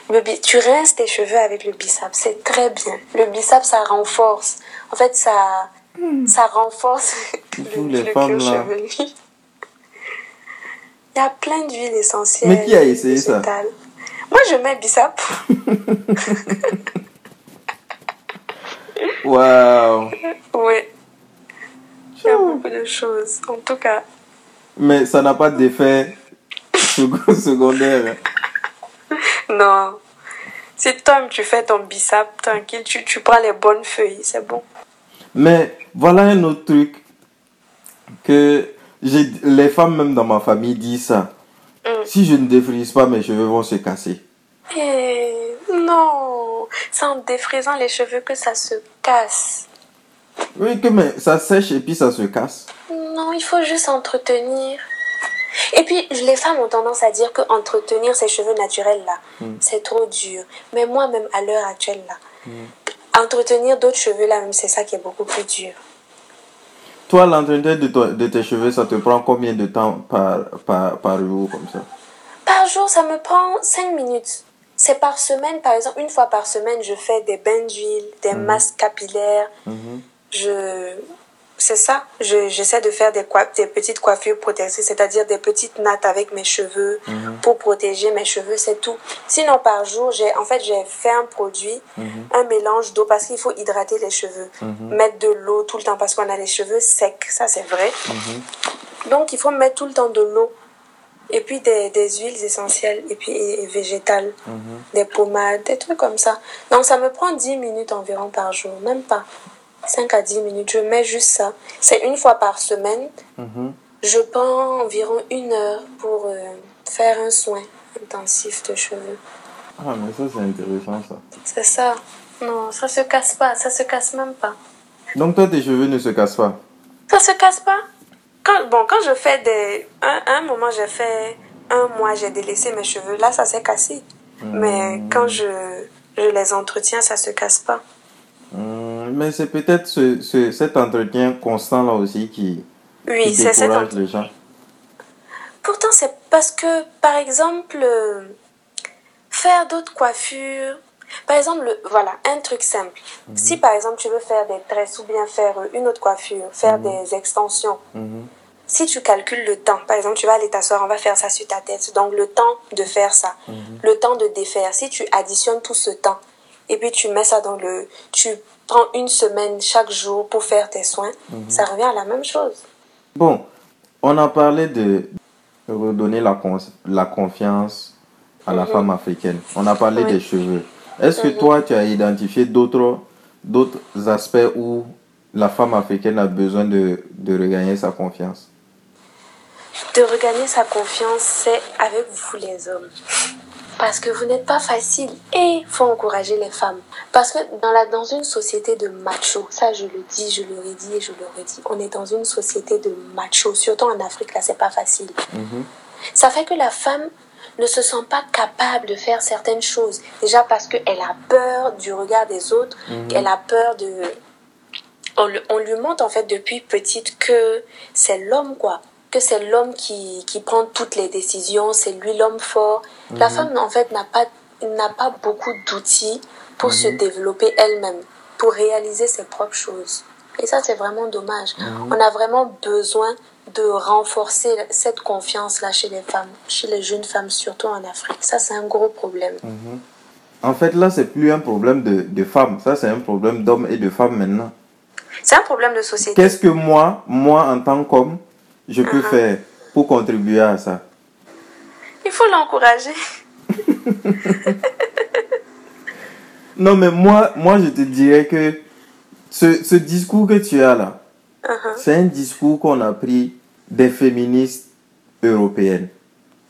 Le bi- tu rinces tes cheveux avec le bissap, c'est très bien. Le bissap ça renforce. En fait ça ça renforce [LAUGHS] le, les le femmes, chevelu. [LAUGHS] Il y a plein d'huiles essentielles. Mais qui a essayé ça? Moi je mets bissap. [LAUGHS] Waouh. Oui. Il y a beaucoup de choses, en tout cas. Mais ça n'a pas d'effet second- [LAUGHS] secondaire. Non. Si toi, tu fais ton bissap tranquille, tu, tu prends les bonnes feuilles, c'est bon. Mais voilà un autre truc que les femmes même dans ma famille disent ça. Mm. Si je ne défrise pas, mes cheveux vont se casser. Eh, non. C'est en défrisant les cheveux que ça se casse. Oui, que mais ça sèche et puis ça se casse. Non, il faut juste entretenir. Et puis, les femmes ont tendance à dire que entretenir ses cheveux naturels, là, c'est trop dur. Mais moi, même à l'heure actuelle, là, entretenir d'autres cheveux, là, même, c'est ça qui est beaucoup plus dur. Toi, l'entretien de, de tes cheveux, ça te prend combien de temps par, par, par jour comme ça? Par jour, ça me prend 5 minutes. C'est par semaine, par exemple, une fois par semaine, je fais des bains d'huile, des masques capillaires. Je... C'est ça. Je- J'essaie de faire des, petites coiffures protectrices, c'est-à-dire des petites nattes avec mes cheveux pour protéger mes cheveux, c'est tout. Sinon, par jour, j'ai en fait, j'ai fait un produit, un mélange d'eau parce qu'il faut hydrater les cheveux. Mettre de l'eau tout le temps parce qu'on a les cheveux secs, ça c'est vrai. Donc, il faut mettre tout le temps de l'eau. Et puis des, des huiles essentielles et puis et- et végétales, des pommades, des trucs comme ça. Donc ça me prend 10 minutes environ par jour, même pas. 5 à 10 minutes, je mets juste ça. C'est une fois par semaine. Je prends environ une heure pour euh, faire un soin intensif de cheveux. Ah, mais ça, c'est intéressant ça. C'est ça. Non, ça se casse pas, ça se casse même pas. Donc, toi, tes cheveux ne se cassent pas? Ça se casse pas. Quand, bon, quand je fais des... Un, un moment, j'ai fait... Un mois, j'ai délaissé mes cheveux. Là, ça s'est cassé. Mais quand je, je les entretiens, ça se casse pas. Hum, Mais c'est peut-être ce, ce- cet entretien constant là aussi qui, Oui, qui cet décourage les gens. Pourtant, c'est parce que, par exemple, euh, faire d'autres coiffures. Par exemple, le- voilà, un truc simple. Si par exemple tu veux faire des tresses ou bien faire euh, une autre coiffure, faire des extensions, Mhm. si tu calcules le temps, par exemple, tu vas aller t'asseoir, on va faire ça sur ta tête. Donc, le temps de faire ça, le temps de défaire, si tu additionnes tout ce temps et puis tu mets ça dans le. Tu prends une semaine chaque jour pour faire tes soins, ça revient à la même chose. Bon, on a parlé de redonner la, confiance à la femme africaine. On a parlé Mhm. Oui. des cheveux. Est-ce que toi, tu as identifié d'autres d'autres aspects où la femme africaine a besoin de, de regagner sa confiance? De regagner sa confiance, c'est avec vous les hommes. Parce que vous n'êtes pas facile et il faut encourager les femmes. Parce que dans, la, dans une société de macho, ça je le dis, je le redis et je le redis, on est dans une société de macho, surtout en Afrique, là c'est pas facile. Ça fait que la femme ne se sent pas capable de faire certaines choses. Déjà parce qu'elle a peur du regard des autres, elle a peur de... On, lui montre en fait depuis petite que c'est l'homme quoi. Que c'est l'homme qui, qui prend toutes les décisions, c'est lui l'homme fort. La femme en fait n'a pas, n'a pas beaucoup d'outils pour se développer elle-même, pour réaliser ses propres choses. Et ça c'est vraiment dommage. On a vraiment besoin de renforcer cette confiance-là chez les femmes, chez les jeunes femmes, surtout en Afrique. Ça, c'est un gros problème. En fait, là, c'est plus un problème de, de femmes. Ça, c'est un problème d'hommes et de femmes maintenant. C'est un problème de société. Qu'est-ce que moi, moi, en tant qu'homme, je peux Uh-huh. faire pour contribuer à ça? Il faut l'encourager. [LAUGHS] Non, mais moi, moi, je te dirais que ce, ce discours que tu as là, Uh-huh. c'est un discours qu'on a pris des féministes européennes.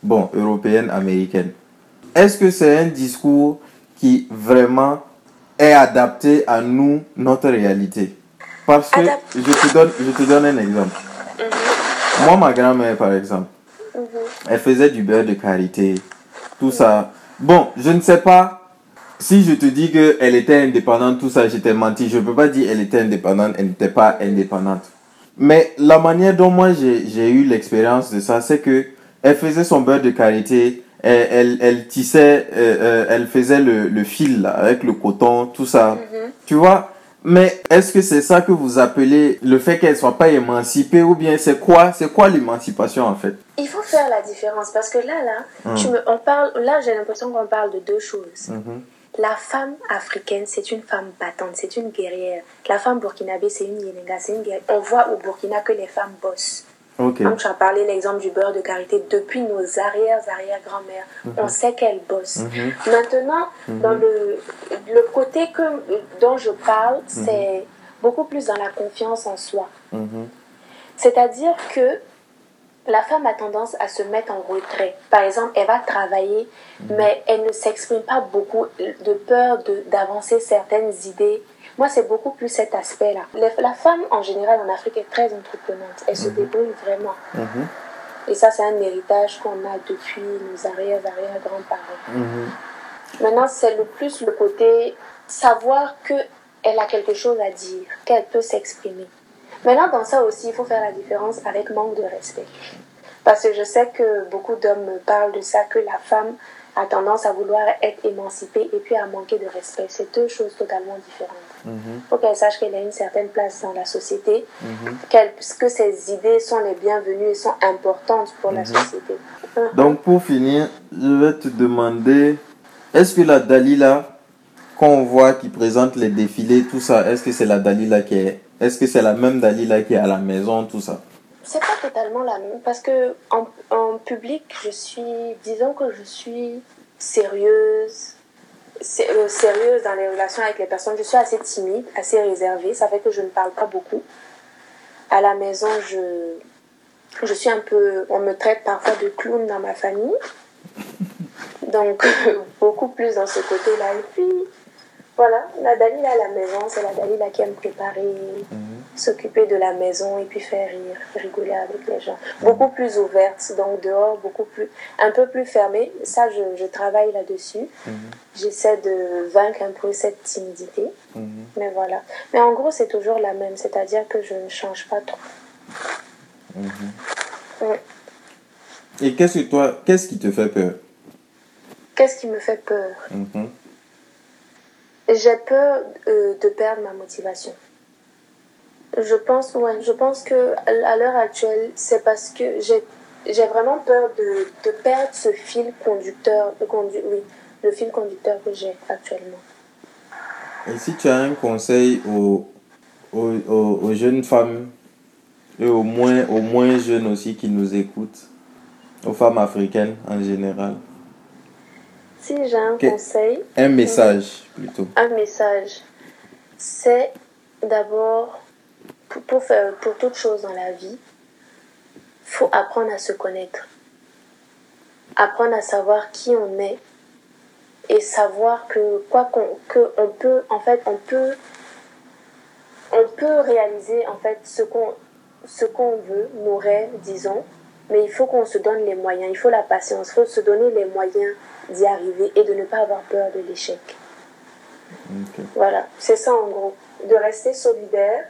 Bon, européennes, américaines. Est-ce que c'est un discours qui vraiment est adapté à nous, notre réalité? Parce que Adap- je te donne, je te donne un exemple. Moi, ma grand-mère, par exemple, elle faisait du beurre de karité, tout ça. Bon, je ne sais pas si je te dis qu'elle était indépendante, tout ça, j'étais menti. Je ne peux pas dire qu'elle était indépendante, elle n'était pas indépendante. Mais la manière dont moi j'ai eu l'expérience de ça, c'est que elle faisait son beurre de karité, elle, elle, elle tissait, euh, euh, elle faisait le, le fil là, avec le coton, tout ça. Tu vois? Mais est-ce que c'est ça que vous appelez le fait qu'elle soit pas émancipée ou bien c'est quoi c'est quoi l'émancipation en fait? Il faut faire la différence parce que là, là, tu me, on parle, là, j'ai l'impression qu'on parle de deux choses. La femme africaine, c'est une femme battante, c'est une guerrière. La femme burkinabé, c'est une c'est une guerrière. On voit au Burkina que les femmes bossent. Donc, tu as parlé l'exemple du beurre de karité. Depuis nos arrière-arrière-grand-mères, mhm. on sait qu'elles bossent. Mhm. Maintenant, mhm. dans le, le côté que, dont je parle, c'est beaucoup plus dans la confiance en soi. C'est-à-dire que la femme a tendance à se mettre en retrait. Par exemple, elle va travailler, mais elle ne s'exprime pas beaucoup de peur d'avancer certaines idées. Moi, c'est beaucoup plus cet aspect-là. La femme, en général, en Afrique, est très entreprenante. Elle se mhm. débrouille vraiment. Mhm. Et ça, c'est un héritage qu'on a depuis nos arrière-arrière-grands-parents. Mhm. Maintenant, c'est le plus le côté savoir qu'elle a quelque chose à dire, qu'elle peut s'exprimer. Maintenant, dans ça aussi, il faut faire la différence avec manque de respect. Parce que je sais que beaucoup d'hommes me parlent de ça, que la femme a tendance à vouloir être émancipée et puis à manquer de respect. C'est deux choses totalement différentes. Il mhm. faut qu'elle sache qu'elle a une certaine place dans la société, mhm. que ses idées sont les bienvenues et sont importantes pour la mhm. société. [LAUGHS] Donc pour finir, je vais te demander, est-ce que la Dalila qu'on voit qui présente les défilés, tout ça, est-ce que c'est la Dalila qui est est-ce que c'est la même Dalila qui est à la maison, tout ça? C'est pas totalement la même parce que en, en, public, je suis, disons que je suis sérieuse, euh, sérieuse dans les relations avec les personnes. Je suis assez timide, assez réservée. Ça fait que je ne parle pas beaucoup. À la maison, je, je suis un peu, on me traite parfois de clown dans ma famille. [LAUGHS] Donc, beaucoup plus dans ce côté-là. Et puis, voilà, la Dalila à la maison, c'est la Dalila qui aime préparer, mhm. s'occuper de la maison et puis faire rire, rigoler avec les gens. Beaucoup plus ouverte, donc dehors, beaucoup plus, un peu plus fermée. Ça, je, je travaille là-dessus. Mhm. J'essaie de vaincre un peu cette timidité. Mhm. Mais voilà. Mais en gros, c'est toujours la même, c'est-à-dire que je ne change pas trop. Et qu'est-ce que toi, qu'est-ce qui te fait peur? Qu'est-ce qui me fait peur? J'ai peur euh, de perdre ma motivation. Je pense, ouais, je pense que à l'heure actuelle, c'est parce que j'ai vraiment peur de, de, perdre ce fil conducteur, le fil conducteur que j'ai actuellement. Et si tu as un conseil aux, aux, aux, jeunes femmes et aux moins, aux moins jeunes aussi qui nous écoutent, aux femmes africaines en général si j'ai un conseil. Un message plutôt. Un message. C'est d'abord, pour, faire, pour toute chose dans la vie, faut apprendre à se connaître. Apprendre à savoir qui on est et savoir que quoi qu'on que on peut en fait on peut on peut réaliser en fait ce qu'on ce qu'on veut nos rêves disons mais il faut qu'on se donne les moyens il faut la patience il faut se donner les moyens d'y arriver et de ne pas avoir peur de l'échec. Voilà, c'est ça en gros. De rester solidaire,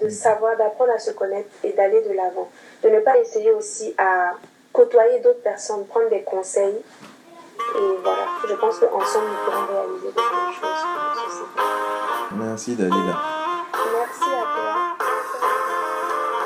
de savoir, d'apprendre à se connaître et d'aller de l'avant. De ne pas essayer aussi à côtoyer d'autres personnes, prendre des conseils. Et voilà, je pense qu'ensemble, nous pourrons réaliser de grandes choses. Merci Dalila. Merci à toi.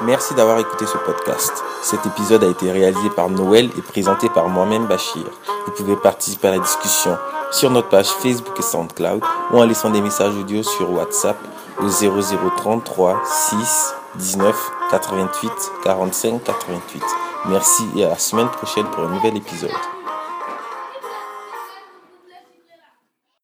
Merci d'avoir écouté ce podcast. Cet épisode a été réalisé par Noël et présenté par moi-même Bachir. Vous pouvez participer à la discussion sur notre page Facebook et SoundCloud ou en laissant des messages audio sur WhatsApp au 0033 6 19 88 45 88. Merci et à la semaine prochaine pour un nouvel épisode.